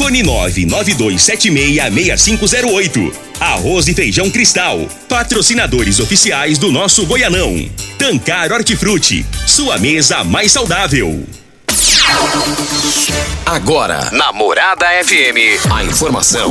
Fone 992766508. Arroz e Feijão Cristal. Patrocinadores oficiais do nosso Goianão. Tancar Hortifruti. Sua mesa mais saudável. Agora, na Morada FM, a informação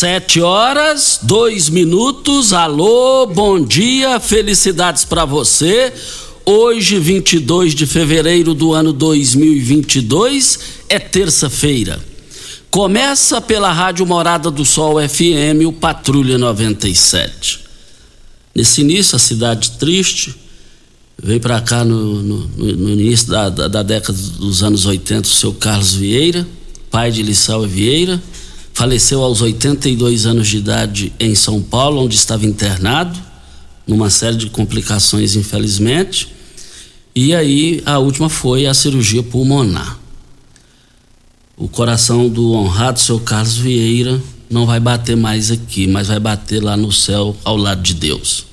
Sete horas, dois minutos. Alô, bom dia, felicidades para você. Hoje, 22 de fevereiro do ano 2022, é terça-feira. Começa pela Rádio Morada do Sol FM, o Patrulha 97. Nesse início, a cidade triste, veio para cá no, no- no- início da, da- da década dos anos 80 o seu Carlos Vieira, pai de Lissau Vieira, faleceu aos 82 anos de idade em São Paulo, onde estava internado, numa série de complicações, infelizmente. E aí a última foi a cirurgia pulmonar. O coração do honrado seu Carlos Vieira não vai bater mais aqui, mas vai bater lá no céu ao lado de Deus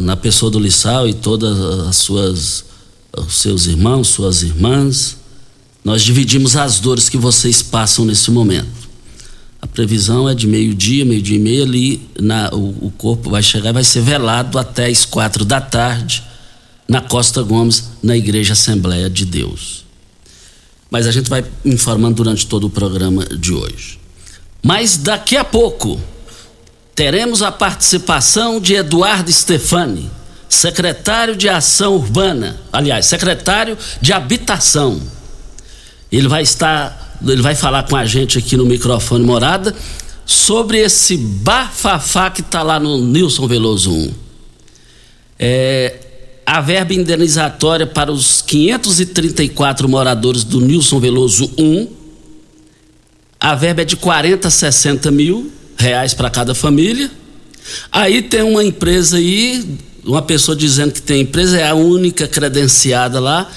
na pessoa do Lissau e todas as suas os seus irmãos, suas irmãs, nós dividimos as dores que vocês passam nesse momento. A previsão é de meio-dia, meio-dia e meia ali, na, o, o corpo vai chegar e vai ser velado até as quatro da tarde na Costa Gomes, na Igreja Assembleia de Deus. Mas a gente vai informando durante todo o programa de hoje. Mas daqui a pouco, teremos a participação de Eduardo Stefani, secretário de Ação Urbana, aliás, secretário de Habitação. Ele vai estar, ele vai falar com a gente aqui no microfone Morada sobre esse bafafá que está lá no Nilson Veloso 1. É, a verba indenizatória para os 534 moradores do Nilson Veloso 1 a verba é de 40, 60 mil reais para cada família. Aí tem uma empresa aí, uma pessoa dizendo que tem empresa, é a única credenciada lá.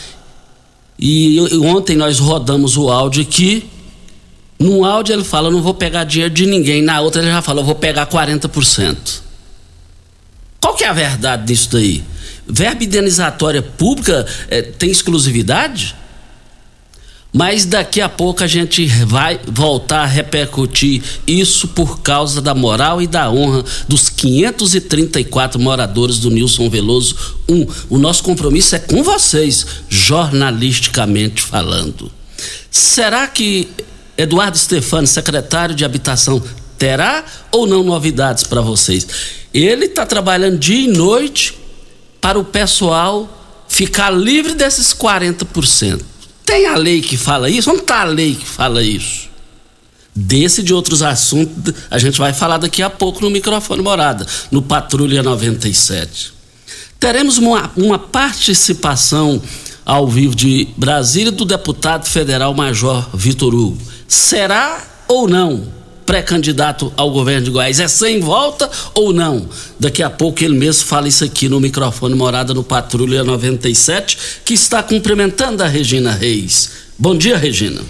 E ontem nós rodamos o áudio aqui. Num áudio ele fala, não vou pegar dinheiro de ninguém. Na outra ele já fala, eu vou pegar 40%. Qual que é a verdade disso daí? Verba indenizatória pública eh, tem exclusividade? Mas daqui a pouco a gente vai voltar a repercutir isso por causa da moral e da honra dos 534 moradores do Nilson Veloso 1. O nosso compromisso é com vocês, jornalisticamente falando. Será que Eduardo Stefani, secretário de Habitação, terá ou não novidades para vocês? Ele está trabalhando dia e noite para o pessoal ficar livre desses 40%. Tem a lei que fala isso? Onde está a lei que fala isso? Desse de outros assuntos a gente vai falar daqui a pouco no microfone morada, no Patrulha 97. Teremos uma, uma participação ao vivo de Brasília do deputado federal Major Vitor Hugo. Será ou não pré-candidato ao governo de Goiás. É sem volta ou não? Daqui a pouco ele mesmo fala isso aqui no microfone Morada no Patrulha 97, que está cumprimentando a Regina Reis. Bom dia, Regina.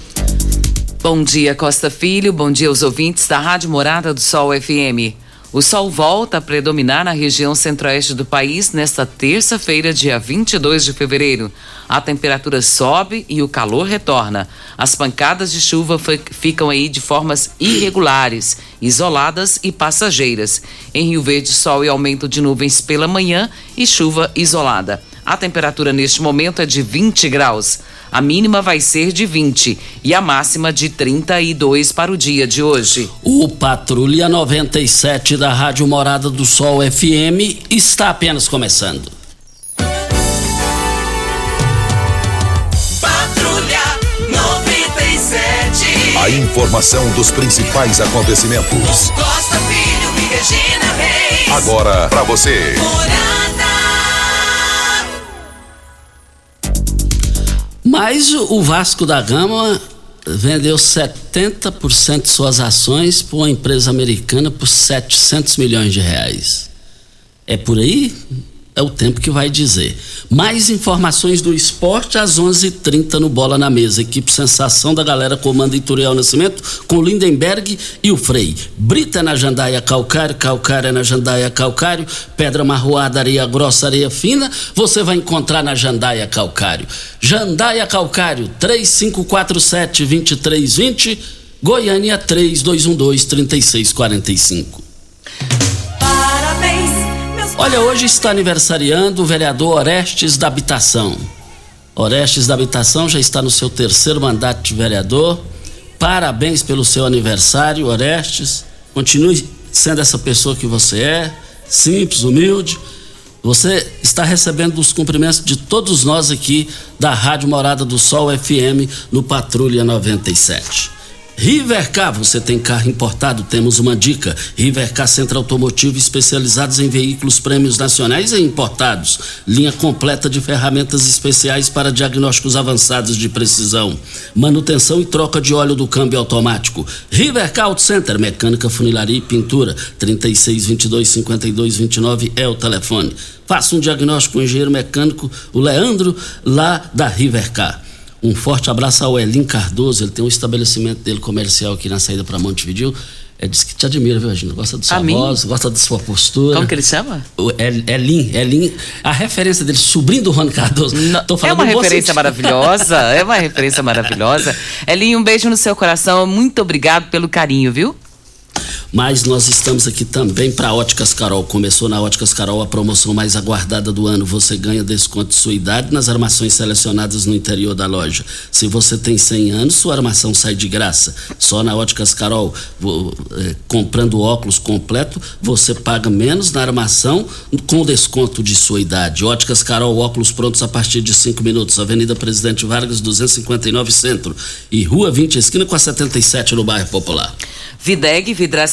Bom dia, Costa Filho. Bom dia aos ouvintes da Rádio Morada do Sol FM. O sol volta a predominar na região centro-oeste do país nesta terça-feira, dia 22 de fevereiro. A temperatura sobe e o calor retorna. As pancadas de chuva ficam aí de formas irregulares, isoladas e passageiras. Em Rio Verde, sol e aumento de nuvens pela manhã e chuva isolada. A temperatura neste momento é de 20 graus. A mínima vai ser de 20 e a máxima de 32 para o dia de hoje. O Patrulha 97 da Rádio Morada do Sol FM está apenas começando. Patrulha 97. A informação dos principais acontecimentos. Costa Filho e Regina Reis. Agora para você. Morada. Mas o Vasco da Gama vendeu 70% de suas ações para uma empresa americana por 700 milhões de reais. É por aí? É o tempo que vai dizer. Mais informações do esporte às 11:30 h 30 no Bola na Mesa. Equipe Sensação da galera comanda Ituriel Nascimento com Lindenberg e o Frei. Brita é na Jandaia Calcário, Calcário é na Jandaia Calcário, Pedra Marroada, Areia Grossa, Areia Fina, você vai encontrar na Jandaia Calcário. Jandaia Calcário, 3547-2320, Goiânia 3212-3645. Olha, hoje está aniversariando o vereador Orestes da Habitação. Orestes da Habitação já está no seu terceiro mandato de vereador. Parabéns pelo seu aniversário, Orestes. Continue sendo essa pessoa que você é, simples, humilde. Você está recebendo os cumprimentos de todos nós aqui da Rádio Morada do Sol FM no Patrulha 97. Rivercar, você tem carro importado? Temos uma dica. Rivercar Centro Automotivo especializados em veículos prêmios nacionais e importados. Linha completa de ferramentas especiais para diagnósticos avançados de precisão. Manutenção e troca de óleo do câmbio automático. Rivercar Auto Center, mecânica, funilaria e pintura. 3622 5229 é o telefone. Faça um diagnóstico com o engenheiro mecânico, o Leandro, lá da Rivercar. Um forte abraço ao Elin Cardoso, ele tem um estabelecimento dele comercial aqui na saída para Montevideo. É, diz que te admira, viu, Regina? Gosta da sua A mim? voz, gosta da sua postura. Como que ele chama? O El- Elin, Elin, a referência dele, sobrinho do Rony Cardoso. Tô é falando uma no bom referência sentido. maravilhosa, é uma referência maravilhosa. Elinho, um beijo no seu coração, muito obrigado pelo carinho, viu? Mas nós estamos aqui também para Óticas Carol. Começou na Óticas Carol a promoção mais aguardada do ano. Você ganha desconto de sua idade nas armações selecionadas no interior da loja. Se você tem 100 anos, sua armação sai de graça. Só na Óticas Carol, eh, comprando óculos completo, você paga menos na armação com desconto de sua idade. Óticas Carol, óculos prontos a partir de 5 minutos. Avenida Presidente Vargas, 259 Centro. E Rua 20, esquina com a 77 no bairro Popular. Videg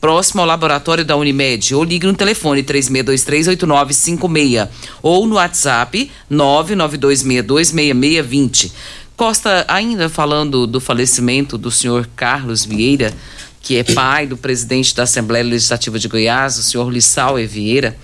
próximo ao laboratório da Unimed, ou ligue no telefone 36238956 ou no WhatsApp 992626620. Costa, ainda falando do falecimento do senhor Carlos Vieira, que é pai do presidente da Assembleia Legislativa de Goiás, o senhor Lissau. Vieira,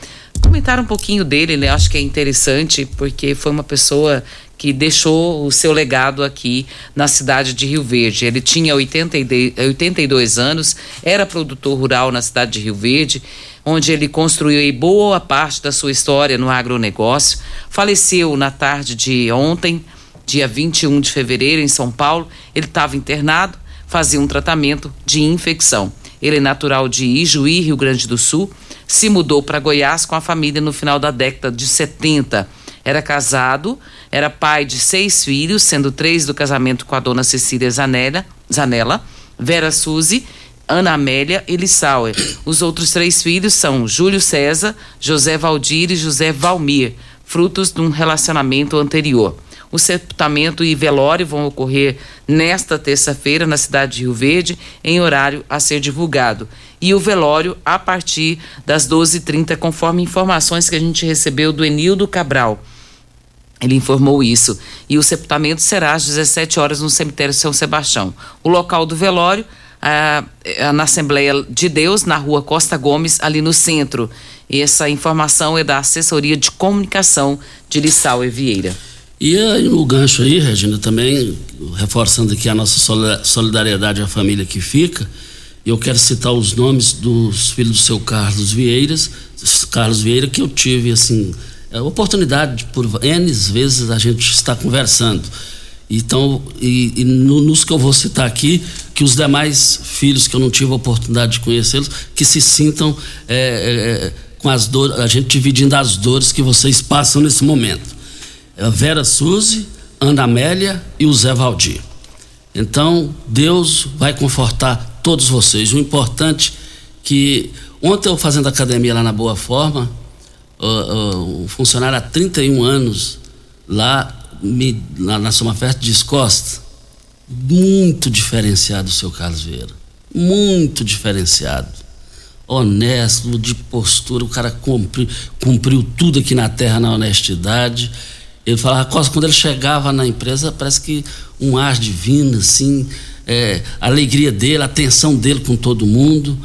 comentar um pouquinho dele, né? Acho que é interessante porque foi uma pessoa que deixou o seu legado aqui na cidade de Rio Verde. Ele tinha 80 e de- 82 anos, era produtor rural na cidade de Rio Verde, onde ele construiu boa parte da sua história no agronegócio. Faleceu na tarde de ontem, dia 21 de fevereiro, em São Paulo. Ele estava internado, fazia um tratamento de infecção. Ele é natural de Ijuí, Rio Grande do Sul, se mudou para Goiás com a família no final da década de 70. Era casado, era pai de seis filhos, sendo três do casamento com a dona Cecília Zanella, Zanella Vera Suzy, Ana Amélia e Lissauer. Os outros três filhos são Júlio César, José Valdir e José Valmir. frutos de um relacionamento anterior. O sepultamento e velório vão ocorrer nesta terça-feira na cidade de Rio Verde, em horário a ser divulgado. E o velório a partir das 12h30, conforme informações que a gente recebeu do Enildo Cabral. Ele informou isso. E o sepultamento será às 17 horas no cemitério São Sebastião. O local do velório, ah, na Assembleia de Deus, na rua Costa Gomes, ali no centro. E essa informação é da assessoria de comunicação de Lissau e Vieira. E aí, no gancho aí, Regina, também reforçando aqui a nossa solidariedade à família que fica, eu quero citar os nomes dos filhos do seu Carlos Vieiras, Carlos Vieira, que eu tive, assim, a oportunidade por N vezes a gente estar conversando. Então, e, e no, nos que eu vou citar aqui, que os demais filhos que eu não tive a oportunidade de conhecê-los, que se sintam é, é, com as dores, a gente dividindo as dores que vocês passam nesse momento. É Vera Suzy, Ana Amélia e o Zé Valdir. Então, Deus vai confortar todos vocês. O importante que ontem eu fazendo academia lá na Boa Forma, uh, um funcionário há 31 anos lá, me, lá na Soma Festa descosta, muito diferenciado o seu Carlos Vieira. Muito diferenciado. Honesto, de postura, o cara cumpriu, cumpriu tudo aqui na terra na honestidade ele falava, Costa, quando ele chegava na empresa, parece que um ar divino, assim, é, a alegria dele, a atenção dele com todo mundo.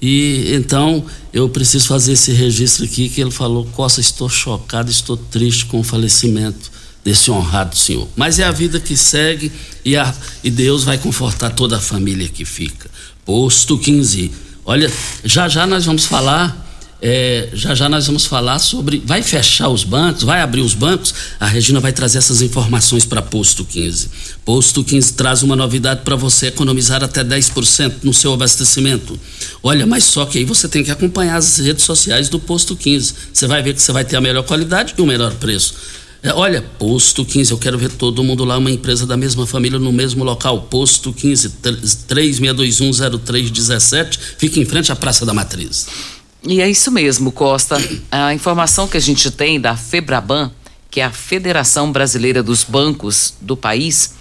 E então eu preciso fazer esse registro aqui que ele falou, Costa, estou chocado, estou triste com o falecimento desse honrado senhor. Mas é a vida que segue e, a, e Deus vai confortar toda a família que fica. Posto 15. Olha, já já nós vamos falar é, já já nós vamos falar sobre. Vai fechar os bancos, vai abrir os bancos. A Regina vai trazer essas informações para Posto 15. Posto 15 traz uma novidade para você economizar até 10% no seu abastecimento. Olha, mas só que aí você tem que acompanhar as redes sociais do Posto 15. Você vai ver que você vai ter a melhor qualidade e o melhor preço. É, olha, Posto 15, eu quero ver todo mundo lá, uma empresa da mesma família no mesmo local. Posto 15, 36210317, fica em frente à Praça da Matriz. E é isso mesmo, Costa. A informação que a gente tem da Febraban, que é a Federação Brasileira dos Bancos do país,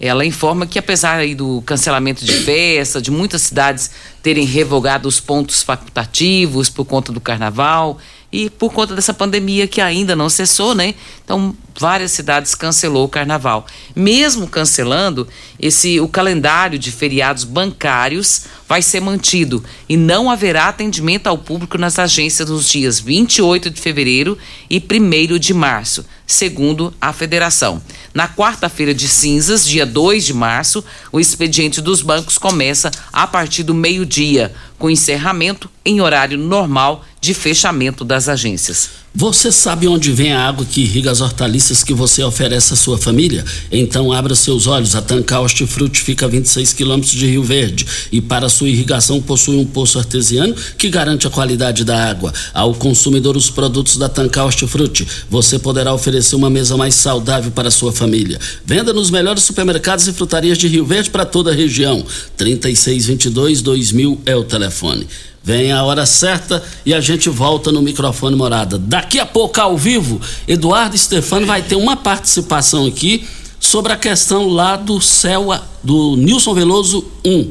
ela informa que apesar do cancelamento de festa, de muitas cidades terem revogado os pontos facultativos por conta do carnaval e por conta dessa pandemia que ainda não cessou, né? Então, várias cidades cancelou o carnaval. Mesmo cancelando, esse o calendário de feriados bancários vai ser mantido e não haverá atendimento ao público nas agências nos dias 28 de fevereiro e 1 de março, segundo a federação. Na quarta-feira de cinzas, dia 2 de março, o expediente dos bancos começa a partir do meio-dia, com encerramento em horário normal de fechamento das agências. Você sabe onde vem a água que irriga as hortaliças que você oferece à sua família? Então abra seus olhos. A Tancar Hortifruti fica a 26 quilômetros de Rio Verde e para sua irrigação possui um poço artesiano que garante a qualidade da água. Ao consumidor os produtos da Tancar Hortifruti, você poderá oferecer uma mesa mais saudável para a sua família. Venda nos melhores supermercados e frutarias de Rio Verde para toda a região. 3622 2000 é o telefone. Vem a hora certa e a gente volta no microfone morada. Daqui a pouco, ao vivo, Eduardo Stefano vai ter uma participação aqui sobre a questão lá do céu do Nilson Veloso 1.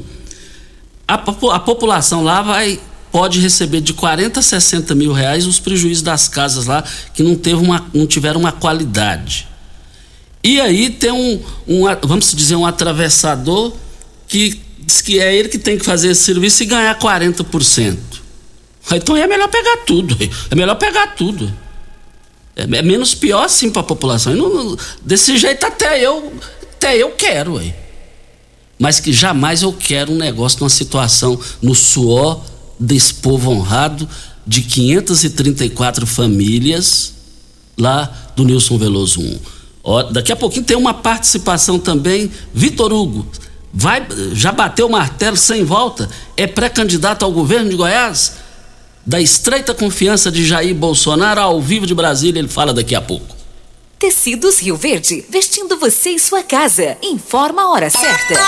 A, a população lá vai pode receber de 40 a 60 mil reais os prejuízos das casas lá que não, teve uma, não tiveram uma qualidade. E aí tem um, um vamos dizer, um atravessador que diz que é ele que tem que fazer esse serviço e ganhar 40%. Então é melhor pegar tudo. É melhor pegar tudo. É, é menos pior assim para a população. Não, não, desse jeito até eu, até eu quero. Aí. Mas que jamais eu quero um negócio numa situação no suor desse povo honrado de 534 famílias lá do Nilson Veloso 1. Ó, daqui a pouquinho tem uma participação também, Vitor Hugo vai, já bateu o martelo sem volta, é pré-candidato ao governo de Goiás, da estreita confiança de Jair Bolsonaro, ao vivo de Brasília, ele fala daqui a pouco. Tecidos Rio Verde, vestindo você e sua casa. Informa a hora certa.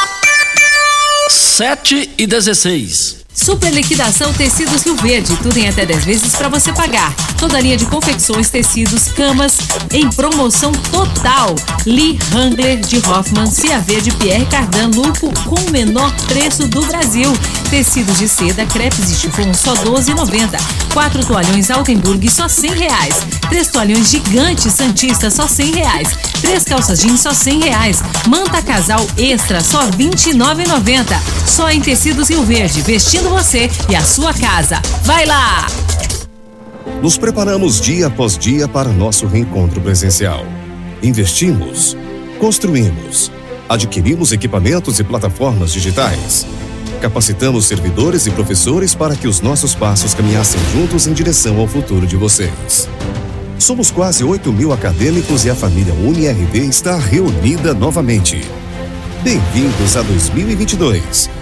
7 e 16. Super liquidação Tecidos Rio Verde, tudo em até 10 vezes para você pagar. Toda linha de confecções, tecidos, camas em promoção total. Lee Hangler de Hoffman, Cia Verde, Pierre Cardan, Lupo com o menor preço do Brasil. Tecidos de seda, crepes e chifão só 12,90. Quatro toalhões Altenburg só 100 reais. Três toalhões gigantes Santista só 100 reais. Três calças jeans só 100 reais. Manta casal extra só 29,90. Só em Tecidos Rio Verde, vestindo você e a sua casa. Vai lá! Nos preparamos dia após dia para nosso reencontro presencial. Investimos, construímos, adquirimos equipamentos e plataformas digitais. Capacitamos servidores e professores para que os nossos passos caminhassem juntos em direção ao futuro de vocês. Somos quase 8 mil acadêmicos e a família UniRV está reunida novamente. Bem-vindos a 2022.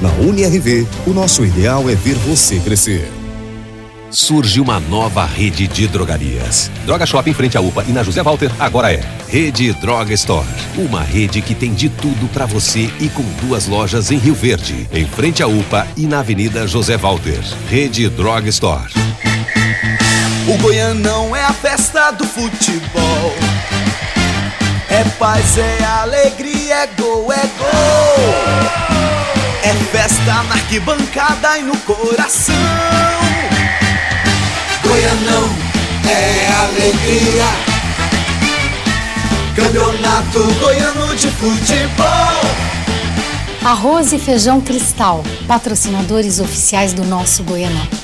Na UniRV, o nosso ideal é ver você crescer. Surge uma nova rede de drogarias. Droga Shop em frente à UPA e na José Walter agora é Rede Droga Store. Uma rede que tem de tudo para você e com duas lojas em Rio Verde, em frente à UPA e na Avenida José Walter. Rede Droga Store. O Goianão é a festa do futebol. É paz, é alegria, é gol, é gol. É festa na arquibancada e no coração. Goianão é alegria. Campeonato Goiano de Futebol. Arroz e feijão cristal, patrocinadores oficiais do nosso Goianão.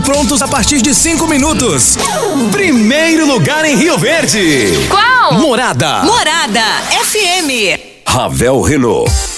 prontos a partir de 5 minutos. Primeiro lugar em Rio Verde. Qual? Morada. Morada FM. Ravel Renault.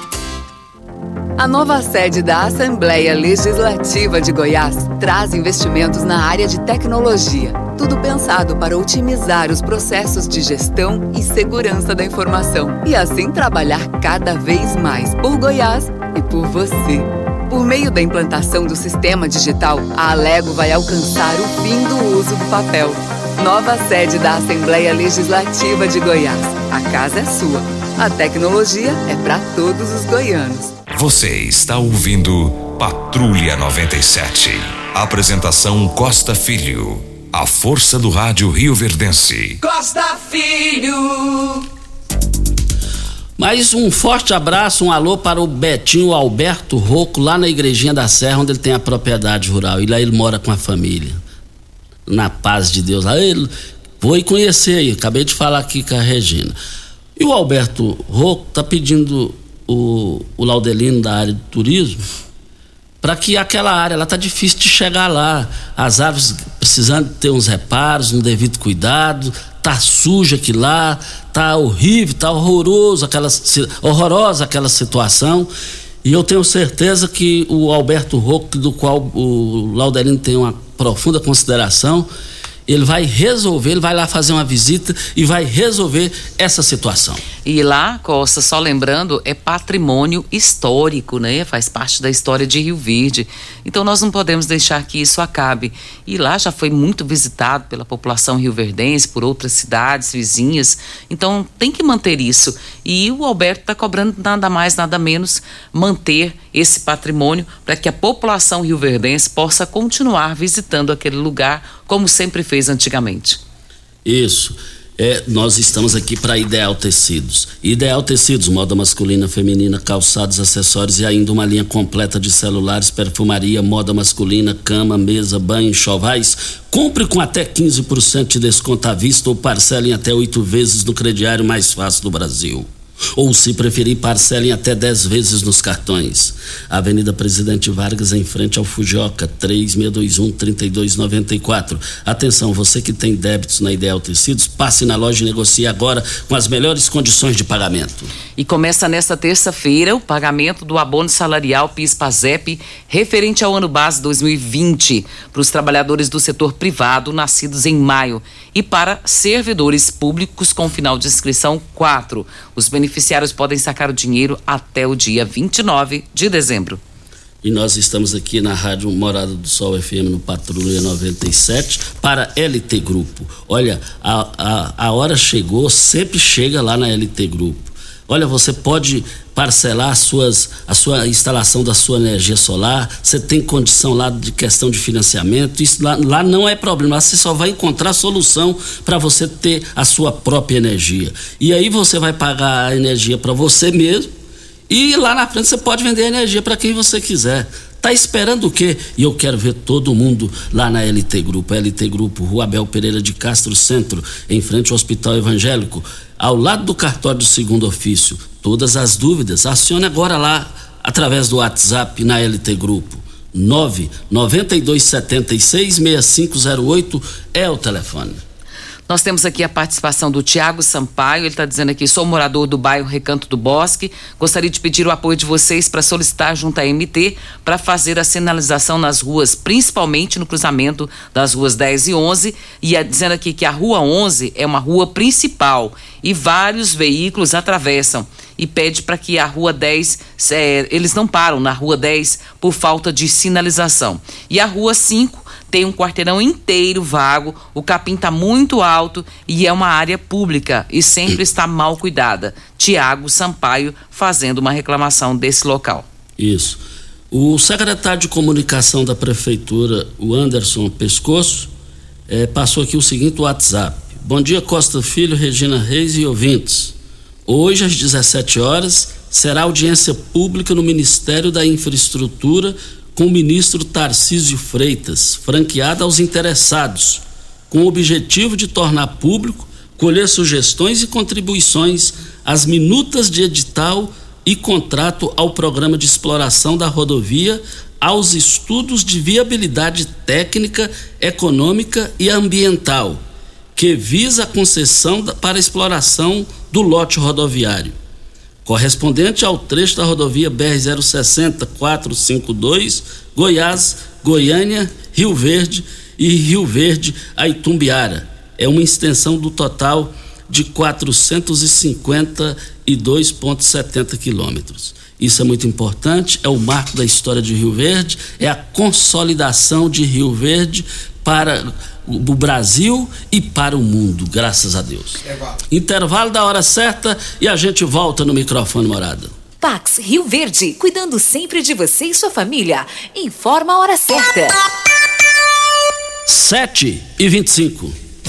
A nova sede da Assembleia Legislativa de Goiás traz investimentos na área de tecnologia. Tudo pensado para otimizar os processos de gestão e segurança da informação e assim trabalhar cada vez mais por Goiás e por você. Por meio da implantação do sistema digital, a Alego vai alcançar o fim do uso do papel. Nova sede da Assembleia Legislativa de Goiás. A casa é sua. A tecnologia é para todos os goianos. Você está ouvindo Patrulha 97. Apresentação Costa Filho. A força do rádio Rio Verdense. Costa Filho. Mais um forte abraço, um alô para o Betinho Alberto Rocco, lá na Igrejinha da Serra, onde ele tem a propriedade rural. E lá ele mora com a família. Na paz de Deus. Aí ele, vou conhecer aí, acabei de falar aqui com a Regina. E o Alberto Rocco está pedindo o, o Laudelino da área de turismo para que aquela área lá tá difícil de chegar lá. As aves precisando ter uns reparos, um devido cuidado, tá suja aqui lá, tá horrível, tá horroroso aquela horrorosa aquela situação. E eu tenho certeza que o Alberto Rocco, do qual o Laudelino tem uma profunda consideração, ele vai resolver, ele vai lá fazer uma visita e vai resolver essa situação. E lá, Costa, só lembrando, é patrimônio histórico, né? Faz parte da história de Rio Verde. Então nós não podemos deixar que isso acabe. E lá já foi muito visitado pela população rioverdense, por outras cidades vizinhas. Então tem que manter isso. E o Alberto está cobrando nada mais, nada menos manter esse patrimônio para que a população rioverdense possa continuar visitando aquele lugar como sempre fez antigamente. Isso. É, nós estamos aqui para Ideal Tecidos. Ideal Tecidos, moda masculina, feminina, calçados, acessórios e ainda uma linha completa de celulares, perfumaria, moda masculina, cama, mesa, banho, chovais. Compre com até 15% de desconto à vista ou parcele em até oito vezes no crediário mais fácil do Brasil. Ou, se preferir, parcelem até 10 vezes nos cartões. Avenida Presidente Vargas, em frente ao Fujoca, 3621-3294. Atenção, você que tem débitos na Ideal Tecidos, passe na loja e negocie agora com as melhores condições de pagamento. E começa nesta terça-feira o pagamento do abono salarial PIS-PASEP referente ao ano base 2020 para os trabalhadores do setor privado nascidos em maio e para servidores públicos com final de inscrição 4. Os beneficiários podem sacar o dinheiro até o dia 29 de dezembro. E nós estamos aqui na Rádio Morada do Sol FM no Patrulha 97 para LT Grupo. Olha, a, a, a hora chegou, sempre chega lá na LT Grupo. Olha, você pode parcelar suas, a sua instalação da sua energia solar, você tem condição lá de questão de financiamento, isso lá, lá não é problema, lá você só vai encontrar solução para você ter a sua própria energia. E aí você vai pagar a energia para você mesmo e lá na frente você pode vender a energia para quem você quiser. Tá esperando o quê? E eu quero ver todo mundo lá na LT Grupo. LT Grupo, Rua Abel Pereira de Castro Centro, em frente ao Hospital Evangélico, ao lado do cartório do segundo ofício. Todas as dúvidas, acione agora lá através do WhatsApp na LT Grupo. 992766508 é o telefone. Nós temos aqui a participação do Tiago Sampaio. Ele está dizendo aqui: sou morador do bairro Recanto do Bosque. Gostaria de pedir o apoio de vocês para solicitar junto à MT para fazer a sinalização nas ruas, principalmente no cruzamento das ruas 10 e 11. E é dizendo aqui que a rua 11 é uma rua principal e vários veículos atravessam. E pede para que a rua 10, é, eles não param na rua 10 por falta de sinalização. E a rua 5 tem um quarteirão inteiro vago, o capim está muito alto e é uma área pública e sempre está mal cuidada. Tiago Sampaio fazendo uma reclamação desse local. Isso. O secretário de comunicação da prefeitura, o Anderson Pescoço, eh, passou aqui o seguinte WhatsApp. Bom dia, Costa Filho, Regina Reis e ouvintes. Hoje, às 17 horas, será audiência pública no Ministério da Infraestrutura com o ministro Tarcísio Freitas, franqueada aos interessados, com o objetivo de tornar público, colher sugestões e contribuições às minutas de edital e contrato ao programa de exploração da rodovia, aos estudos de viabilidade técnica, econômica e ambiental, que visa a concessão para exploração do lote rodoviário correspondente ao trecho da rodovia BR-060 452, Goiás, Goiânia, Rio Verde e Rio Verde a Itumbiara. É uma extensão do total de 452,70 quilômetros. Isso é muito importante, é o marco da história de Rio Verde, é a consolidação de Rio Verde para o Brasil e para o mundo, graças a Deus. Intervalo. Intervalo da hora certa e a gente volta no microfone morada. Pax Rio Verde, cuidando sempre de você e sua família. Informa a hora certa. 7 e 25.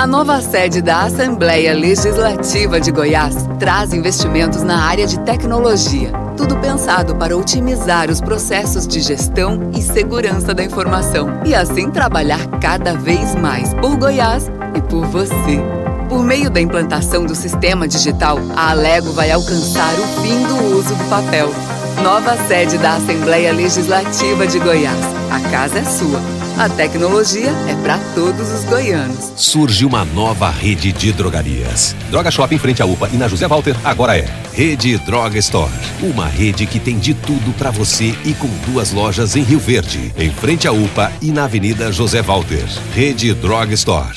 A nova sede da Assembleia Legislativa de Goiás traz investimentos na área de tecnologia. Tudo pensado para otimizar os processos de gestão e segurança da informação e assim trabalhar cada vez mais por Goiás e por você. Por meio da implantação do sistema digital, a Alego vai alcançar o fim do uso do papel. Nova sede da Assembleia Legislativa de Goiás. A casa é sua. A tecnologia é para todos os goianos. Surge uma nova rede de drogarias. Droga Shop em frente à UPA e na José Walter agora é Rede Droga Store. Uma rede que tem de tudo para você e com duas lojas em Rio Verde, em frente à UPA e na Avenida José Walter. Rede Droga Store.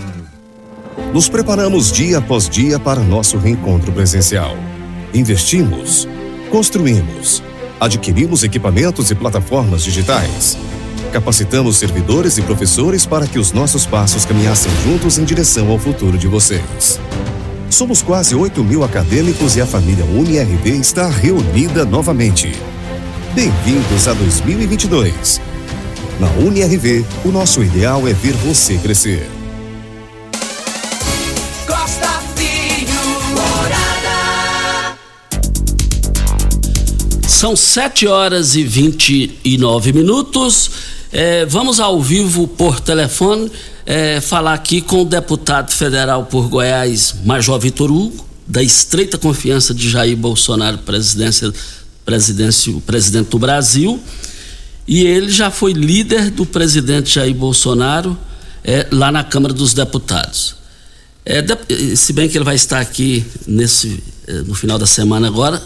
Nos preparamos dia após dia para nosso reencontro presencial. Investimos, construímos, adquirimos equipamentos e plataformas digitais. Capacitamos servidores e professores para que os nossos passos caminhassem juntos em direção ao futuro de vocês. Somos quase 8 mil acadêmicos e a família UniRV está reunida novamente. Bem-vindos a 2022. Na UniRV, o nosso ideal é ver você crescer. São 7 horas e 29 minutos. É, vamos ao vivo por telefone é, falar aqui com o deputado federal por Goiás, Major Vitor Hugo, da estreita confiança de Jair Bolsonaro, presidência, presidência, presidente do Brasil. E ele já foi líder do presidente Jair Bolsonaro é, lá na Câmara dos Deputados. É, de, se bem que ele vai estar aqui nesse, é, no final da semana agora,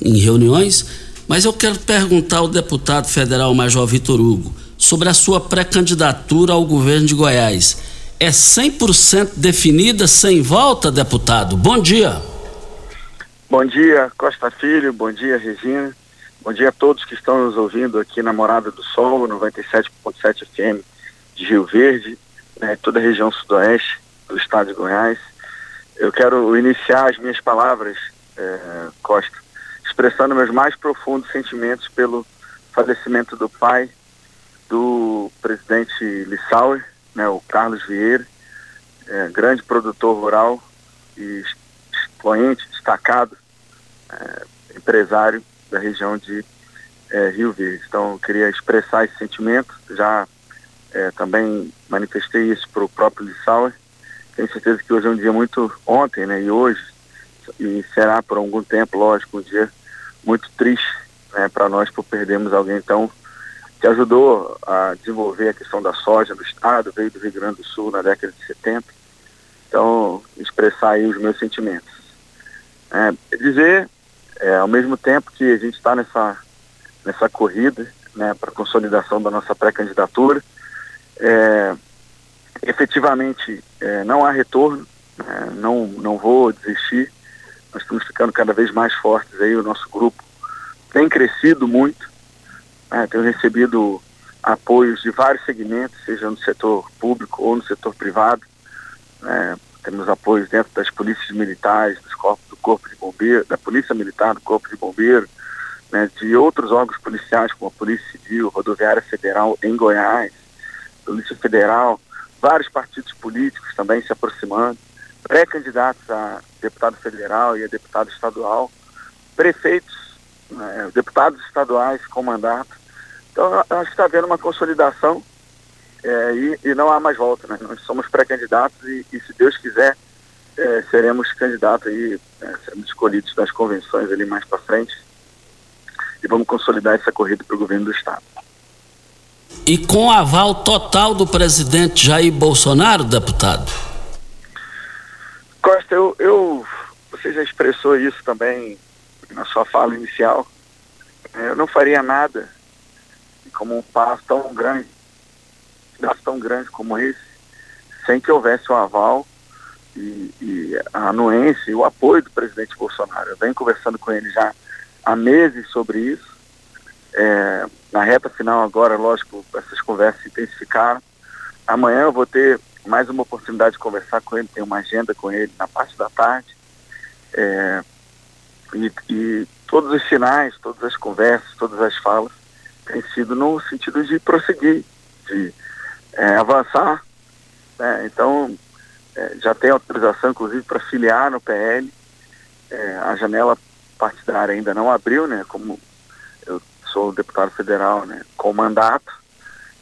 em reuniões, mas eu quero perguntar ao deputado federal Major Vitor Hugo sobre a sua pré-candidatura ao governo de Goiás. É 100% definida, sem volta, deputado? Bom dia. Bom dia, Costa Filho, bom dia, Regina. Bom dia a todos que estão nos ouvindo aqui na Morada do Sol, 97.7 FM de Rio Verde, né, toda a região sudoeste do estado de Goiás. Eu quero iniciar as minhas palavras, eh, Costa, expressando meus mais profundos sentimentos pelo falecimento do pai do presidente Lissauer, né, o Carlos Vieira, eh, grande produtor rural e expoente, destacado, eh, empresário da região de eh, Rio Verde. Então, eu queria expressar esse sentimento, já eh, também manifestei isso para o próprio Lissauer. Tenho certeza que hoje é um dia muito, ontem né, e hoje, e será por algum tempo, lógico, um dia muito triste né, para nós por perdermos alguém tão que ajudou a desenvolver a questão da soja no estado, veio do Rio Grande do Sul na década de 70. Então, expressar aí os meus sentimentos. É, dizer, é, ao mesmo tempo que a gente está nessa, nessa corrida né, para consolidação da nossa pré-candidatura, é, efetivamente é, não há retorno, né, não, não vou desistir, nós estamos ficando cada vez mais fortes aí, o nosso grupo tem crescido muito, né, tenho recebido apoios de vários segmentos, seja no setor público ou no setor privado, né, temos apoios dentro das polícias militares, dos corpos, do corpo de bombeiro, da polícia militar, do corpo de bombeiro, né, de outros órgãos policiais como a Polícia Civil, Rodoviária Federal em Goiás, Polícia Federal, vários partidos políticos também se aproximando, pré-candidatos a deputado federal e a deputado estadual, prefeitos, né, deputados estaduais com mandato. Então, acho que está havendo uma consolidação é, e, e, não há mais volta. Né? Nós somos pré-candidatos e, e, se Deus quiser, é, seremos candidatos aí, é, seremos escolhidos das convenções ali mais para frente e vamos consolidar essa corrida para o governo do Estado. E com aval total do presidente Jair Bolsonaro, deputado? Costa, eu, eu você já expressou isso também na sua fala inicial. Eu não faria nada como um passo tão grande, um passo tão grande como esse, sem que houvesse o aval e, e a anuência e o apoio do presidente Bolsonaro. Eu venho conversando com ele já há meses sobre isso. É, na reta final agora, lógico, essas conversas se intensificaram. Amanhã eu vou ter mais uma oportunidade de conversar com ele, tenho uma agenda com ele na parte da tarde. É, e, e, todos os sinais, todas as conversas, todas as falas têm sido no sentido de prosseguir, de é, avançar. Né? Então, é, já tem autorização, inclusive, para filiar no PL. É, a janela partidária ainda não abriu, né? Como eu sou deputado federal, né? Com mandato,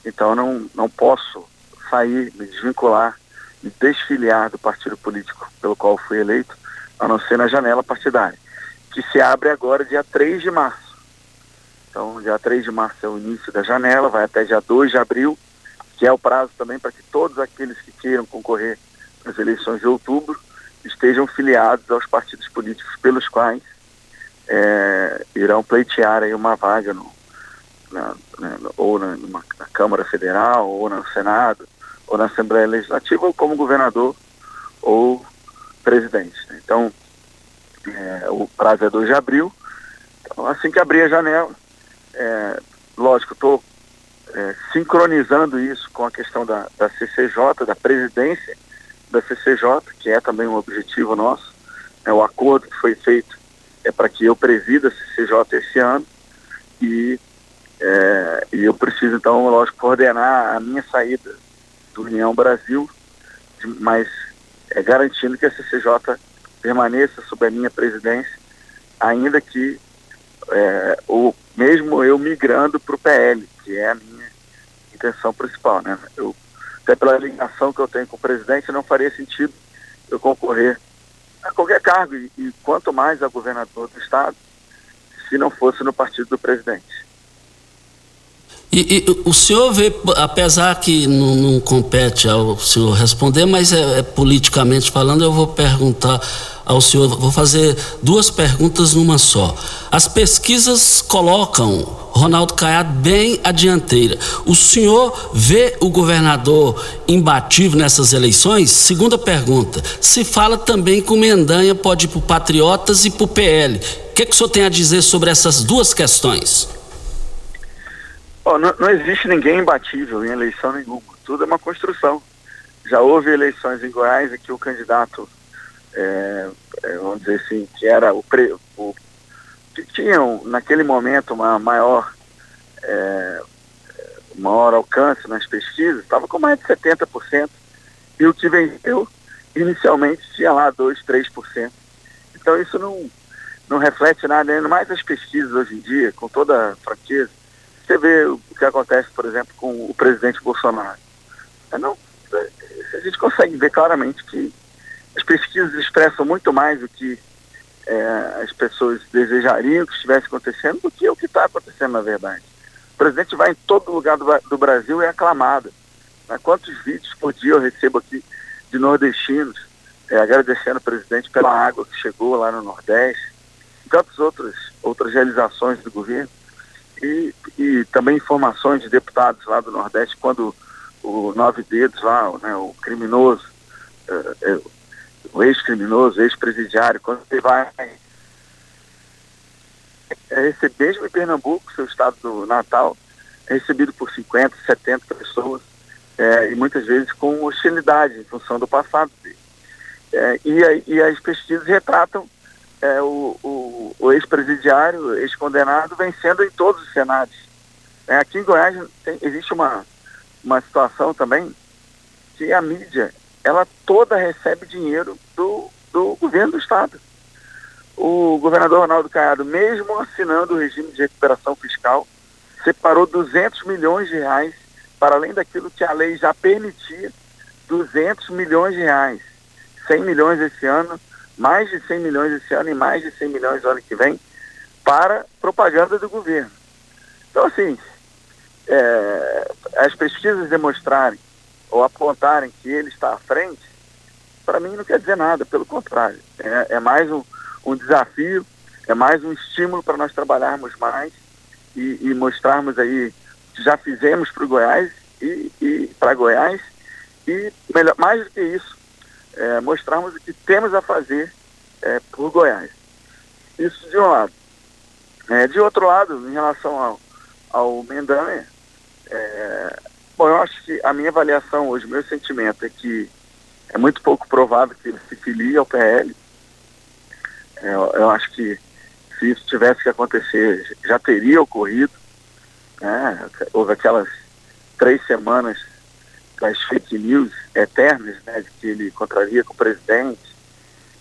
então não, não posso sair, me desvincular, me desfiliar do partido político pelo qual fui eleito, a não ser na janela partidária, que se abre agora dia 3 de março. Então, dia 3 de março é o início da janela, vai até dia 2 de abril, que é o prazo também para que todos aqueles que queiram concorrer nas eleições de outubro estejam filiados aos partidos políticos pelos quais é, irão pleitear aí uma vaga no, na, né, ou na, numa, na Câmara Federal, ou no Senado, ou na Assembleia Legislativa, ou como governador ou presidente. Né? Então, é, o prazo é 2 de abril. Então, assim que abrir a janela, é, lógico, estou é, sincronizando isso com a questão da, da CCJ, da presidência da CCJ, que é também um objetivo nosso. É o acordo que foi feito é para que eu presida a CCJ esse ano e, é, e eu preciso, então, lógico, coordenar a minha saída do União Brasil, mas é, garantindo que a CCJ permaneça sob a minha presidência, ainda que é, o, mesmo eu migrando para o PL, que é a minha intenção principal. Né? Eu, até pela ligação que eu tenho com o presidente, não faria sentido eu concorrer a qualquer cargo, e, e quanto mais a governador do estado, se não fosse no partido do presidente. E, e, o senhor vê, apesar que não, não, compete ao senhor responder, mas é, é, politicamente falando, eu vou perguntar ao senhor, vou fazer duas perguntas numa só. As pesquisas colocam Ronaldo Caiado bem à dianteira. O senhor vê o governador imbatível nessas eleições? Segunda pergunta. Se fala também que o Mendanha pode ir para o Patriotas e para o PL. O que, que o senhor tem a dizer sobre essas duas questões? Oh, não, não, existe ninguém imbatível em eleição nenhuma. Tudo é uma construção. Já houve eleições em Goiás em que o candidato, é, é, vamos dizer assim, que era o, pre, o que tinham naquele momento uma maior é, maior alcance nas pesquisas, estava com mais de 70%. E o que venceu inicialmente tinha lá 2, 3%. Então isso não, não reflete nada, ainda mais as pesquisas hoje em dia, com toda franqueza você vê o que acontece, por exemplo, com o presidente Bolsonaro. É, não, é, a gente consegue ver claramente que as pesquisas expressam muito mais o que é, as pessoas desejariam que estivesse acontecendo do que o que está acontecendo na verdade. O presidente vai em todo lugar do, do Brasil e é aclamado. Né? Quantos vídeos por dia eu recebo aqui de nordestinos é, agradecendo o presidente pela água que chegou lá no Nordeste, e tantas outras, outras realizações do governo e, e também informações de deputados lá do Nordeste, quando o Nove Dedos lá, né, o criminoso, é, é, o ex-criminoso, ex-presidiário, quando ele vai é, receber, mesmo em Pernambuco, seu estado do Natal, é recebido por 50, 70 pessoas, é, e muitas vezes com hostilidade em função do passado dele. É, e, e as pesquisas retratam é, o, o, o ex-presidiário, ex-condenado, vencendo em todos os cenários. É, aqui em Goiás tem, existe uma, uma situação também que a mídia, ela toda recebe dinheiro do, do governo do Estado. O governador Ronaldo Caiado, mesmo assinando o regime de recuperação fiscal, separou 200 milhões de reais, para além daquilo que a lei já permitia, 200 milhões de reais. 100 milhões esse ano, mais de 100 milhões esse ano e mais de 100 milhões no ano que vem, para propaganda do governo. Então, assim, é, as pesquisas demonstrarem ou apontarem que ele está à frente, para mim não quer dizer nada, pelo contrário. É, é mais um, um, desafio, é mais um estímulo para nós trabalharmos mais e, e mostrarmos aí que já fizemos para o Goiás e, e para Goiás e melhor, mais do que isso, é, mostrarmos o que temos a fazer é, por Goiás. Isso de um lado. É, de outro lado, em relação ao, ao Mendanha, é, bom, eu acho que a minha avaliação hoje, meu sentimento é que é muito pouco provável que ele se filie ao PL. É, eu acho que se isso tivesse que acontecer, já teria ocorrido. Né? Houve aquelas três semanas das fake news eternas, né, de que ele contraria com o presidente,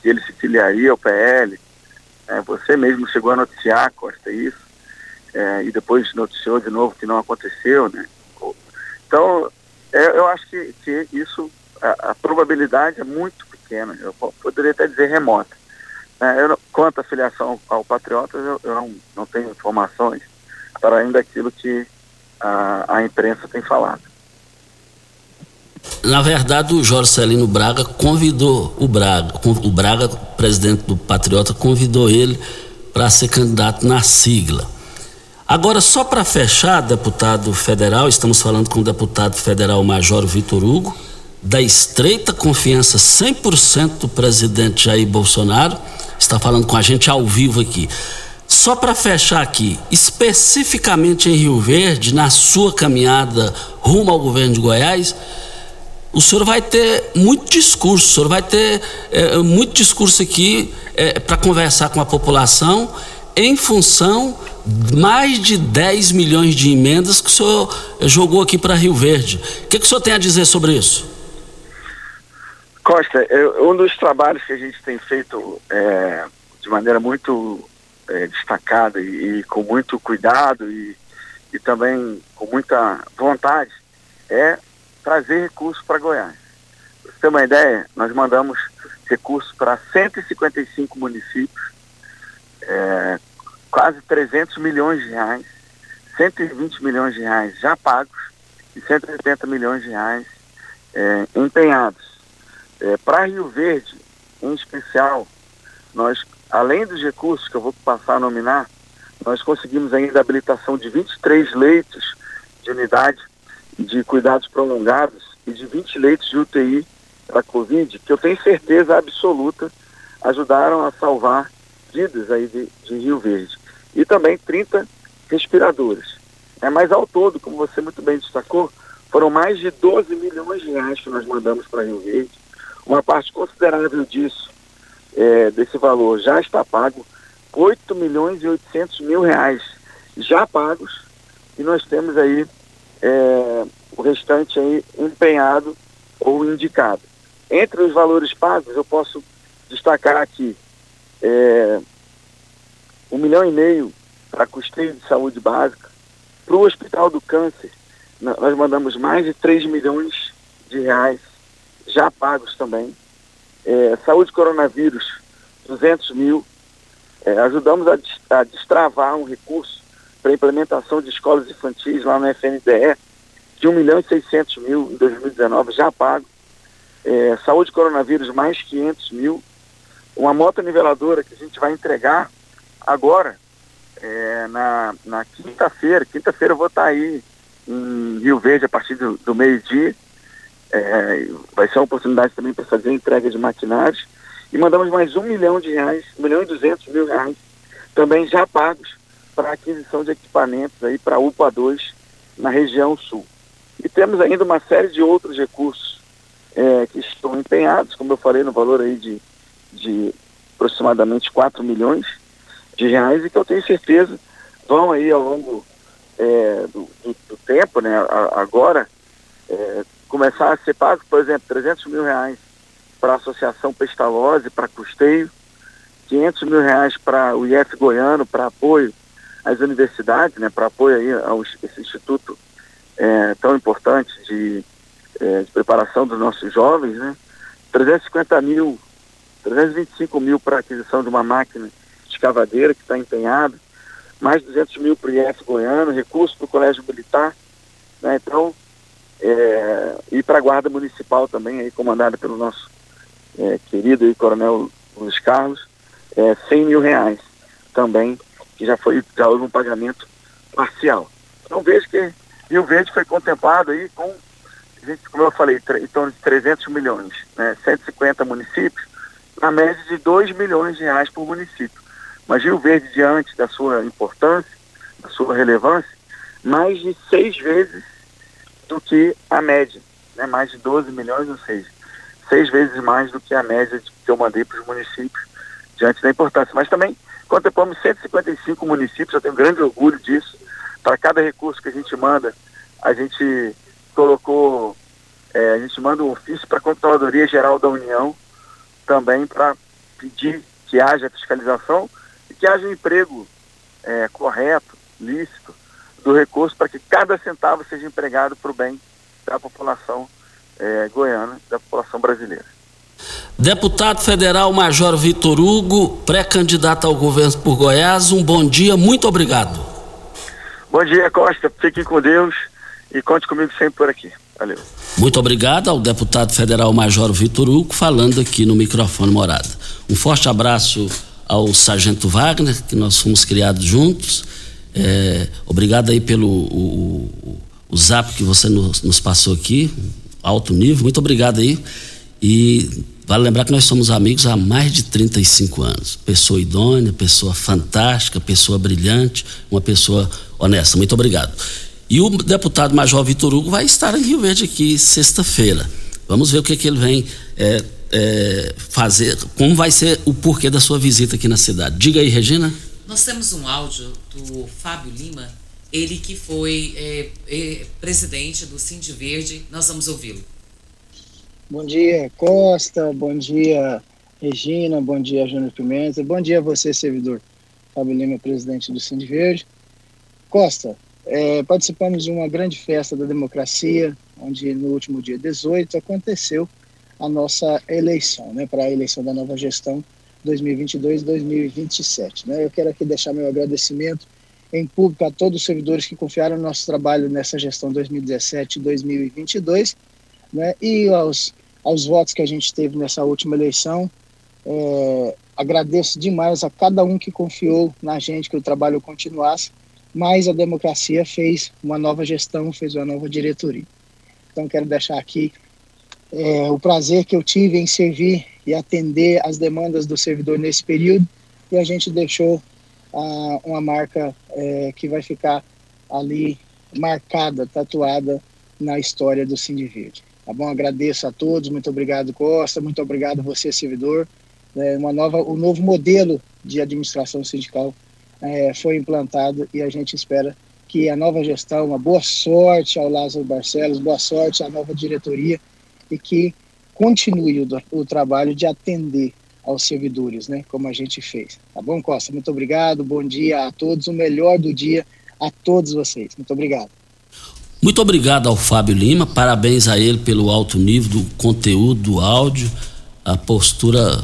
que ele se filiaria ao PL. É, você mesmo chegou a noticiar, Costa, isso, é, e depois noticiou de novo que não aconteceu, né? Então, é, eu acho que, que isso, a, a, probabilidade é muito pequena, eu poderia até dizer remota. É, eu, quanto à filiação ao Patriotas, eu, eu não, não tenho informações para além daquilo que a, a imprensa tem falado. Na verdade, o Jorge Celino Braga convidou o Braga, o Braga, presidente do Patriota, convidou ele para ser candidato na sigla. Agora, só para fechar, deputado federal, estamos falando com o deputado federal Major Vitor Hugo, da estreita confiança 100% do presidente Jair Bolsonaro, está falando com a gente ao vivo aqui. Só para fechar aqui, especificamente em Rio Verde, na sua caminhada rumo ao governo de Goiás, o senhor vai ter muito discurso, o senhor vai ter é, muito discurso aqui é, para conversar com a população em função de mais de 10 milhões de emendas que o senhor jogou aqui para Rio Verde. O que, que o senhor tem a dizer sobre isso? Costa, um dos trabalhos que a gente tem feito é, de maneira muito é, destacada e, e, com muito cuidado e, e também com muita vontade é trazer recursos para Goiás. Para você ter uma ideia, nós mandamos recursos para 155 municípios, é, quase 300 milhões de reais, 120 milhões de reais já pagos e 180 milhões de reais é, empenhados. É, para Rio Verde, em especial, nós, além dos recursos que eu vou passar a nominar, nós conseguimos ainda a habilitação de 23 leitos de unidade de cuidados prolongados e de 20 leitos de UTI para Covid, que eu tenho certeza absoluta ajudaram a salvar vidas aí de, de Rio Verde. E também 30 respiradores. É, mas ao todo, como você muito bem destacou, foram mais de 12 milhões de reais que nós mandamos para Rio Verde. Uma parte considerável disso, é, desse valor, já está pago. 8 milhões e 800 mil reais já pagos. E nós temos aí é, o restante aí empenhado ou indicado. Entre os valores pagos, eu posso destacar aqui é, um milhão e meio para custeio de saúde básica. Para o Hospital do Câncer, nós mandamos mais de 3 milhões de reais já pagos também. É, saúde coronavírus, 200 mil. É, ajudamos a, a destravar um recurso para implementação de escolas infantis lá no FNDE, de 1 milhão e 600 mil em 2019 já pago. É, saúde coronavírus, mais 500 mil. Uma moto niveladora que a gente vai entregar agora, é, na, na quinta-feira. Quinta-feira eu vou estar aí em Rio Verde a partir do, do meio-dia. É, vai ser uma oportunidade também para fazer entrega de maquinários. E mandamos mais um milhão de reais, um milhão e duzentos mil reais, também já pagos para aquisição de equipamentos aí para UPA 2 na região sul. E temos ainda uma série de outros recursos é, que estão empenhados, como eu falei, no valor aí de, de aproximadamente 4 milhões de reais e que eu tenho certeza vão aí ao longo é, do, do, do, tempo, né, a, agora, é, começar a ser pago, por exemplo, 300 mil reais para a Associação Pestalozzi, para custeio, 500 mil reais para o IF Goiano, para apoio às universidades, né, para apoio aí ao esse instituto é, tão importante de, é, de, preparação dos nossos jovens, né, 350 mil, 325 mil para aquisição de uma máquina escavadeira que está empenhada, mais 200 mil para o IF Goiano, recurso para o Colégio Militar, né, então, é, e para a Guarda Municipal também, aí comandada pelo nosso é, querido aí, Coronel Luiz Carlos, é, 100 mil reais também, que já foi já houve um pagamento parcial. Então vejo que Rio Verde foi contemplado aí com, como eu falei, em torno de 300 milhões, né, 150 municípios, na média de 2 milhões de reais por município. Mas Rio Verde, diante da sua importância, da sua relevância, mais de seis vezes do que a média, né, mais de 12 milhões, ou seja, seis vezes mais do que a média que eu mandei para os municípios diante da importância. Mas também contemplamos 155 municípios, eu tenho grande orgulho disso. Para cada recurso que a gente manda, a gente colocou, é, a gente manda um ofício para a Controladoria Geral da União também para pedir que haja fiscalização e que haja um emprego é, correto, lícito do recurso para que cada centavo seja empregado para o bem da população é, goiana, da população brasileira. Deputado federal Major Vitor Hugo, pré-candidato ao governo por Goiás, um bom dia, muito obrigado. Bom dia, Costa. Fiquem com Deus e conte comigo sempre por aqui. Valeu. Muito obrigado ao deputado federal Major Vitor Hugo, falando aqui no microfone morada. Um forte abraço ao Sargento Wagner, que nós fomos criados juntos. É, obrigado aí pelo o, o, o zap que você nos, nos passou aqui, alto nível. Muito obrigado aí. E vale lembrar que nós somos amigos há mais de 35 anos. Pessoa idônea, pessoa fantástica, pessoa brilhante, uma pessoa honesta. Muito obrigado. E o deputado Major Vitor Hugo vai estar em Rio Verde aqui sexta-feira. Vamos ver o que, que ele vem é, é, fazer, como vai ser o porquê da sua visita aqui na cidade. Diga aí, Regina. Nós temos um áudio do Fábio Lima, ele que foi é, é presidente do Cindy Verde. Nós vamos ouvi-lo. Bom dia, Costa. Bom dia, Regina. Bom dia, Júnior Pimenta. Bom dia a você, servidor. Fábio Lima, presidente do Cindy Verde. Costa, é, participamos de uma grande festa da democracia, onde no último dia 18 aconteceu a nossa eleição, né, para a eleição da nova gestão 2022-2027. Né? Eu quero aqui deixar meu agradecimento em público a todos os servidores que confiaram no nosso trabalho nessa gestão 2017-2022 né? E aos, aos votos que a gente teve nessa última eleição, é, agradeço demais a cada um que confiou na gente que o trabalho continuasse, mas a democracia fez uma nova gestão, fez uma nova diretoria. Então quero deixar aqui é, o prazer que eu tive em servir e atender as demandas do servidor nesse período e a gente deixou ah, uma marca é, que vai ficar ali marcada, tatuada na história do Cindy Verde. Tá bom? Agradeço a todos, muito obrigado Costa, muito obrigado você servidor. É, uma nova, um novo modelo de administração sindical é, foi implantado e a gente espera que a nova gestão, uma boa sorte ao Lázaro Barcelos, boa sorte à nova diretoria e que continue o, o trabalho de atender aos servidores, né, como a gente fez. Tá bom, Costa? Muito obrigado, bom dia a todos, o melhor do dia a todos vocês. Muito obrigado. Muito obrigado ao Fábio Lima, parabéns a ele pelo alto nível do conteúdo do áudio, a postura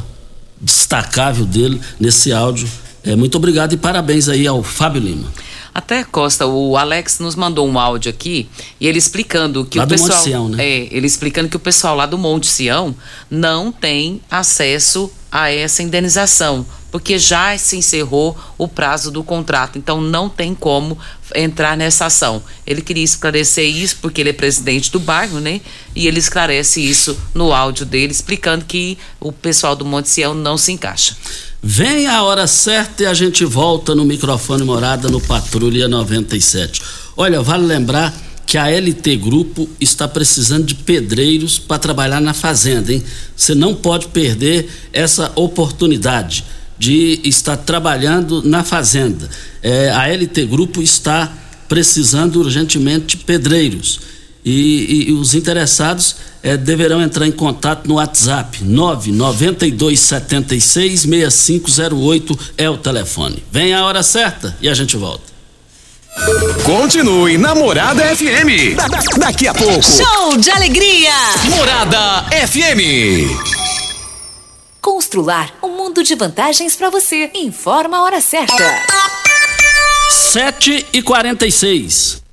destacável dele nesse áudio. É, muito obrigado e parabéns aí ao Fábio Lima. Até Costa, o Alex nos mandou um áudio aqui e ele explicando que lá o pessoal, Monte Sião, né? é, ele explicando que o pessoal lá do Monte Sião não tem acesso a essa indenização porque já se encerrou o prazo do contrato, então não tem como entrar nessa ação. Ele queria esclarecer isso porque ele é presidente do bairro, né? E ele esclarece isso no áudio dele, explicando que o pessoal do Monte Sião não se encaixa. Vem a hora certa e a gente volta no microfone morada no Patrulha 97. Olha, vale lembrar que a LT Grupo está precisando de pedreiros para trabalhar na fazenda, hein? Você não pode perder essa oportunidade de estar trabalhando na fazenda. É, a LT Grupo está precisando urgentemente de pedreiros. E, e os interessados é, deverão entrar em contato no WhatsApp 992766508 é o telefone. Vem a hora certa e a gente volta. Continue Namorada FM. Da, da, daqui a pouco. Show de alegria! Morada FM. Constrular um mundo de vantagens para você. Informa a hora certa. 7 e 46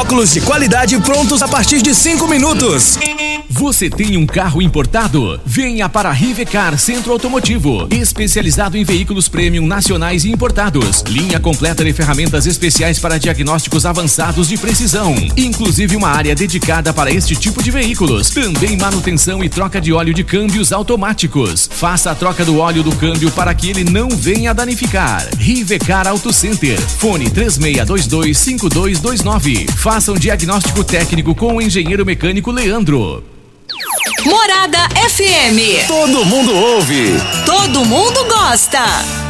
óculos de qualidade prontos a partir de cinco minutos. Você tem um carro importado? Venha para Rivecar Centro Automotivo, especializado em veículos premium nacionais e importados. Linha completa de ferramentas especiais para diagnósticos avançados de precisão, inclusive uma área dedicada para este tipo de veículos. Também manutenção e troca de óleo de câmbios automáticos. Faça a troca do óleo do câmbio para que ele não venha danificar. Rivecar Auto Center. Fone 36225229. Faça um diagnóstico técnico com o engenheiro mecânico Leandro. Morada FM. Todo mundo ouve. Todo mundo gosta.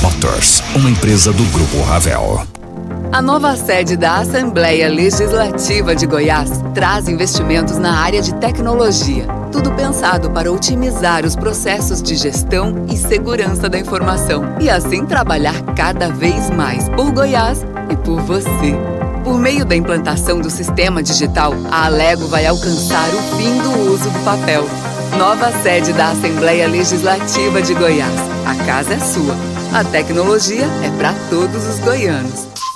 Motors, uma empresa do Grupo Ravel. A nova sede da Assembleia Legislativa de Goiás traz investimentos na área de tecnologia. Tudo pensado para otimizar os processos de gestão e segurança da informação e assim trabalhar cada vez mais por Goiás e por você. Por meio da implantação do sistema digital, a Alego vai alcançar o fim do uso do papel. Nova sede da Assembleia Legislativa de Goiás. A casa é sua. A tecnologia é para todos os goianos.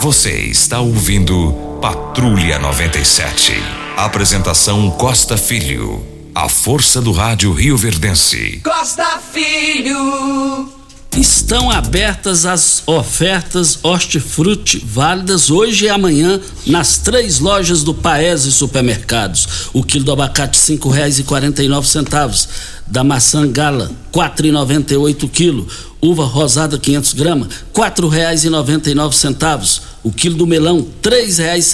Você está ouvindo Patrulha 97. Apresentação Costa Filho. A força do rádio Rio Verdense. Costa Filho. Estão abertas as ofertas hortifruti válidas hoje e amanhã nas três lojas do Paese Supermercados. O quilo do abacate cinco reais e quarenta e nove centavos, da maçã gala quatro e noventa e oito quilo, uva rosada 500 gramas quatro reais e noventa e nove centavos, o quilo do melão três reais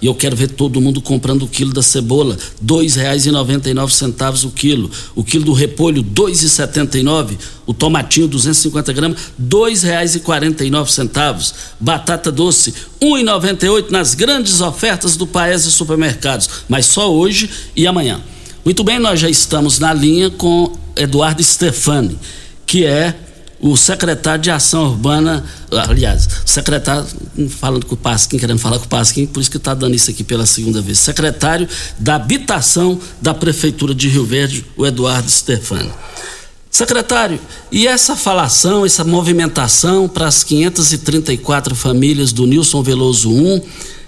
e eu quero ver todo mundo comprando o quilo da cebola nove centavos o quilo, o quilo do repolho e nove, o tomatinho 250 gramas nove centavos, batata doce e oito nas grandes ofertas do Paese Supermercados, mas só hoje e amanhã. Muito bem, nós já estamos na linha com Eduardo Stefani, que é o secretário de Ação Urbana, aliás, secretário, falando com o Pasquim, querendo falar com o Pasquim, por isso que está dando isso aqui pela segunda vez, secretário da Habitação da Prefeitura de Rio Verde, o Eduardo Stefani. Secretário, e essa falação, essa movimentação para as 534 famílias do Nilson Veloso 1,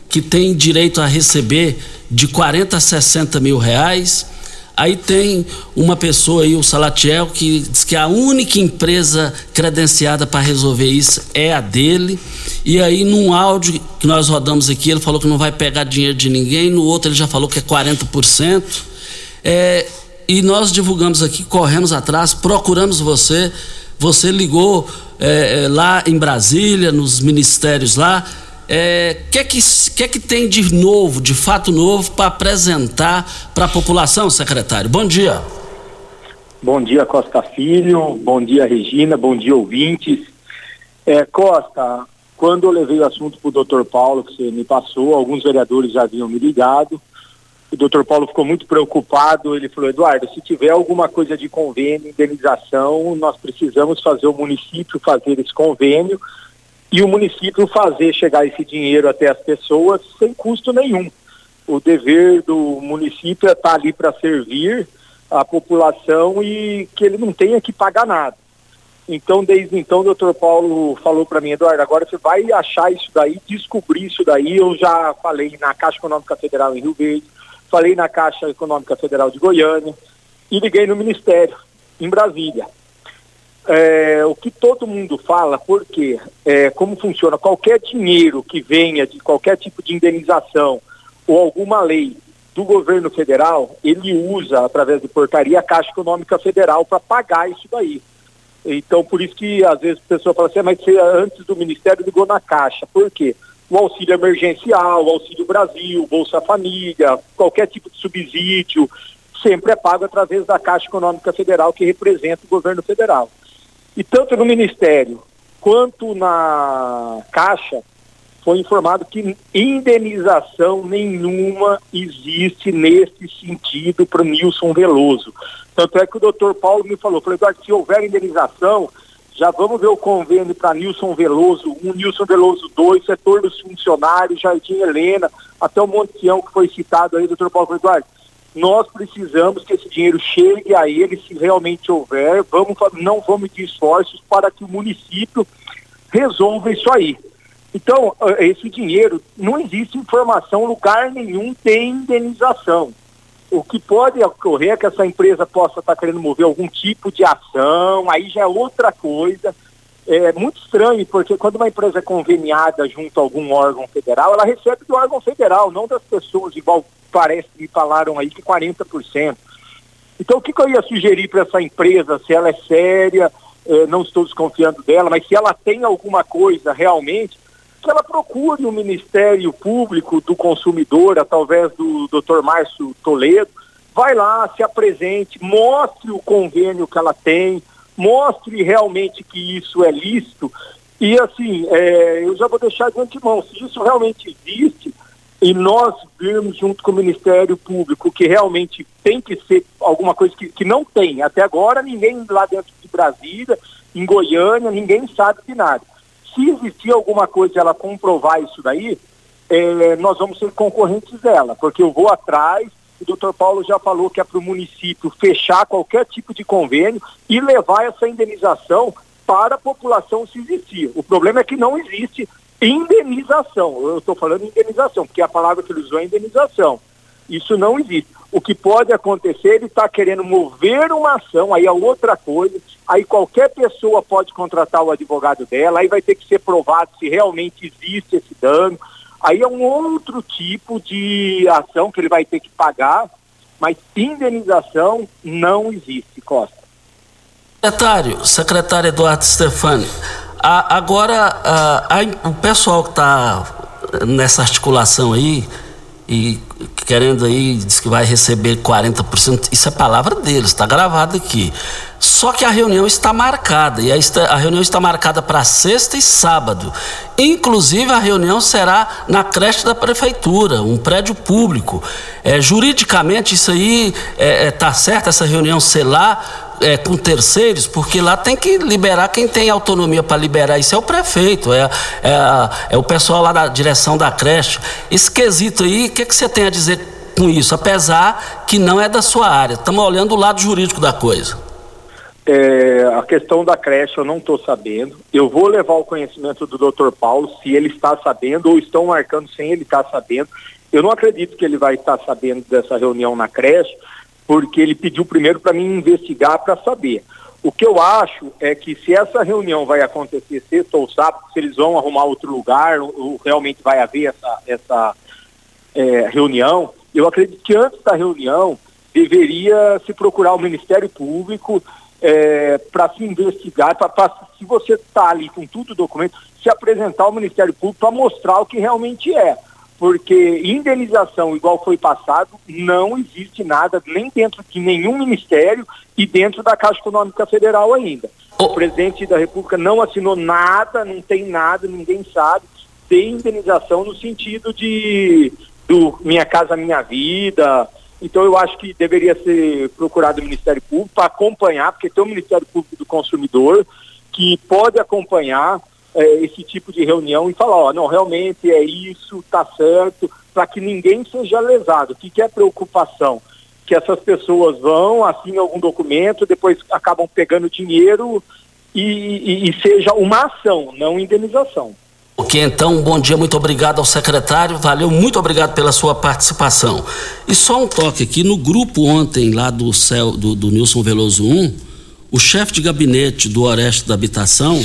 que tem direito a receber de 40 a 60 mil reais, Aí tem uma pessoa aí, o Salatiel, que diz que a única empresa credenciada para resolver isso é a dele. E aí, num áudio que nós rodamos aqui, ele falou que não vai pegar dinheiro de ninguém, no outro ele já falou que é 40%. É, e nós divulgamos aqui, corremos atrás, procuramos você. Você ligou é, é lá em Brasília, nos ministérios lá é, que, que, que, que tem de novo, de fato novo, para apresentar para a população, secretário? Bom dia. Bom dia, Costa Filho. Bom dia, Regina. Bom dia, ouvintes. É, Costa, quando eu levei o assunto para o doutor Paulo, que você me passou, alguns vereadores já haviam me ligado. O doutor Paulo ficou muito preocupado. Ele falou: Eduardo, se tiver alguma coisa de convênio, indenização, nós precisamos fazer o município fazer esse convênio e o município fazer chegar esse dinheiro até as pessoas sem custo nenhum. O dever do município é estar ali para servir a população e que ele não tenha que pagar nada. Então, desde então, o doutor Paulo falou para mim, Eduardo, agora você vai achar isso daí, descobrir isso daí. Eu já falei na Caixa Econômica Federal em Rio Verde, falei na Caixa Econômica Federal de Goiânia e liguei no Ministério, em Brasília é, o que todo mundo fala, porque é, como funciona, qualquer dinheiro que venha de qualquer tipo de indenização ou alguma lei do governo federal, ele usa, através de portaria, a Caixa Econômica Federal para pagar isso daí. Então, por isso que às vezes a pessoa fala assim, ah, mas você antes do Ministério ligou na Caixa. Por quê? O auxílio emergencial, o auxílio Brasil, Bolsa Família, qualquer tipo de subsídio, sempre é pago através da Caixa Econômica Federal, que representa o governo federal. E tanto no Ministério quanto na Caixa foi informado que indenização nenhuma existe nesse sentido para o Nilson Veloso. Tanto é que o doutor Paulo me falou, falou, Eduardo, se houver indenização, já vamos ver o convênio para Nilson Veloso 1, um, Nilson Veloso 2, setor dos funcionários, Jardim Helena, até o Monteão que foi citado aí, doutor Paulo Eduardo nós precisamos que esse dinheiro chegue a ele, se realmente houver, vamos, não vamos de esforços para que o município resolva isso aí. Então, eh, esse dinheiro, não existe informação, lugar nenhum tem indenização. O que pode ocorrer é que essa empresa possa estar querendo mover algum tipo de ação, aí já é outra coisa. É muito estranho, porque quando uma empresa é conveniada junto a algum órgão federal, ela recebe do órgão federal, não das pessoas, igual parece que falaram aí que 40%. Então, o que, que eu ia sugerir para essa empresa, se ela é séria, eh, não estou desconfiando dela, mas se ela tem alguma coisa realmente, que ela procure o Ministério Público do Consumidor, através do Dr. Márcio Toledo, vai lá, se apresente, mostre o convênio que ela tem, mostre realmente que isso é lícito. E assim, eh, eu já vou deixar de antemão, se isso realmente existe, e nós virmos junto com o Ministério Público que realmente tem que ser alguma coisa que, que não tem. Até agora ninguém lá dentro de Brasília, em Goiânia, ninguém sabe de nada. Se existir alguma coisa ela comprovar isso daí, é, nós vamos ser concorrentes dela, porque eu vou atrás, o doutor Paulo já falou que é para o município fechar qualquer tipo de convênio e levar essa indenização para a população se existir. O problema é que não existe indenização. Eu estou falando indenização, porque a palavra que ele usou é indenização. Isso não existe. O que pode acontecer, ele está querendo mover uma ação, aí é outra coisa, aí qualquer pessoa pode contratar o advogado dela, aí vai ter que ser provado se realmente existe esse dano. Aí é um outro tipo de ação que ele vai ter que pagar, mas indenização não existe, Costa. Secretário, secretário Eduardo Stefani, a, agora, a, a, o pessoal que está nessa articulação aí e querendo aí, diz que vai receber 40%, isso é palavra deles, está gravado aqui. Só que a reunião está marcada, e a, reunião está marcada para sexta e sábado. Inclusive, a reunião será na creche da prefeitura, um prédio público. É, juridicamente, isso aí está é, é, tá certo, essa reunião ser lá, é, com terceiros, porque lá tem que liberar quem tem autonomia para liberar isso é o prefeito, é, é, é, o pessoal lá da direção da creche. Esse quesito aí, o que, que você tem a dizer com isso? Apesar que não é da sua área, estamos olhando o lado jurídico da coisa. É, a questão da creche eu não estou sabendo. Eu vou levar o conhecimento do Dr. Paulo, se ele está sabendo ou estão marcando sem ele estar sabendo. Eu não acredito que ele vai estar sabendo dessa reunião na creche, porque ele pediu primeiro para mim investigar para saber. O que eu acho é que se essa reunião vai acontecer sexta ou sábado, se eles vão arrumar outro lugar, ou, realmente vai haver essa, essa é, reunião, eu acredito que antes da reunião deveria se procurar o Ministério Público é, para se investigar, pra, pra, se você está ali com tudo o documento, se apresentar ao Ministério Público para mostrar o que realmente é porque indenização igual foi passado não existe nada nem dentro de nenhum ministério e dentro da Caixa Econômica Federal ainda. O presidente da República não assinou nada, não tem nada, ninguém sabe. Tem indenização no sentido de do Minha Casa Minha Vida. Então eu acho que deveria ser procurado o Ministério Público para acompanhar, porque tem o Ministério Público do Consumidor que pode acompanhar é, esse tipo de reunião e falar, ó, não, realmente é isso, tá certo, para que ninguém seja lesado. O que, que é preocupação? Que essas pessoas vão, assinam algum documento, depois acabam pegando dinheiro e, e, e seja uma ação, não indenização. Ok, então, bom dia, muito obrigado ao secretário, valeu, muito obrigado pela sua participação. E só um toque aqui, no grupo ontem lá do céu do, do Nilson Veloso 1, o chefe de gabinete do Oeste da Habitação,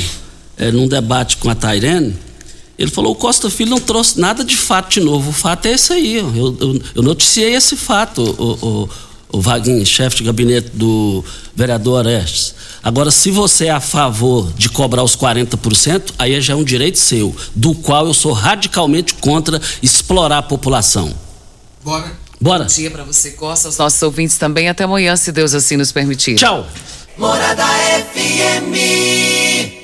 é, num debate com a Tairene, ele falou: o Costa Filho não trouxe nada de fato de novo. O fato é esse aí. Eu, eu, eu noticiei esse fato, o, o, o Vaguinho, chefe de gabinete do vereador Orestes. Agora, se você é a favor de cobrar os 40%, aí já é um direito seu, do qual eu sou radicalmente contra explorar a população. Bora. Bora. Bom dia para você, Costa, os nossos ouvintes também. Até amanhã, se Deus assim nos permitir. Tchau. Morada F